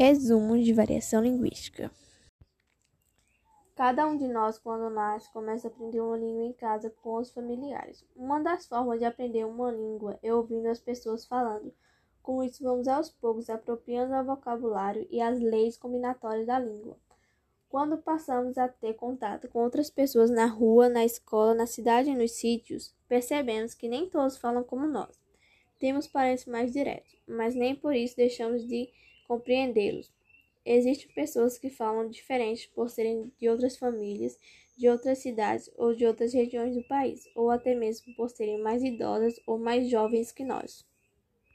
Resumo de variação linguística. Cada um de nós, quando nasce, começa a aprender uma língua em casa com os familiares. Uma das formas de aprender uma língua é ouvindo as pessoas falando. Com isso, vamos aos poucos apropriando o vocabulário e as leis combinatórias da língua. Quando passamos a ter contato com outras pessoas na rua, na escola, na cidade e nos sítios, percebemos que nem todos falam como nós. Temos parentes mais diretos, mas nem por isso deixamos de compreendê-los. Existem pessoas que falam diferente por serem de outras famílias, de outras cidades ou de outras regiões do país, ou até mesmo por serem mais idosas ou mais jovens que nós.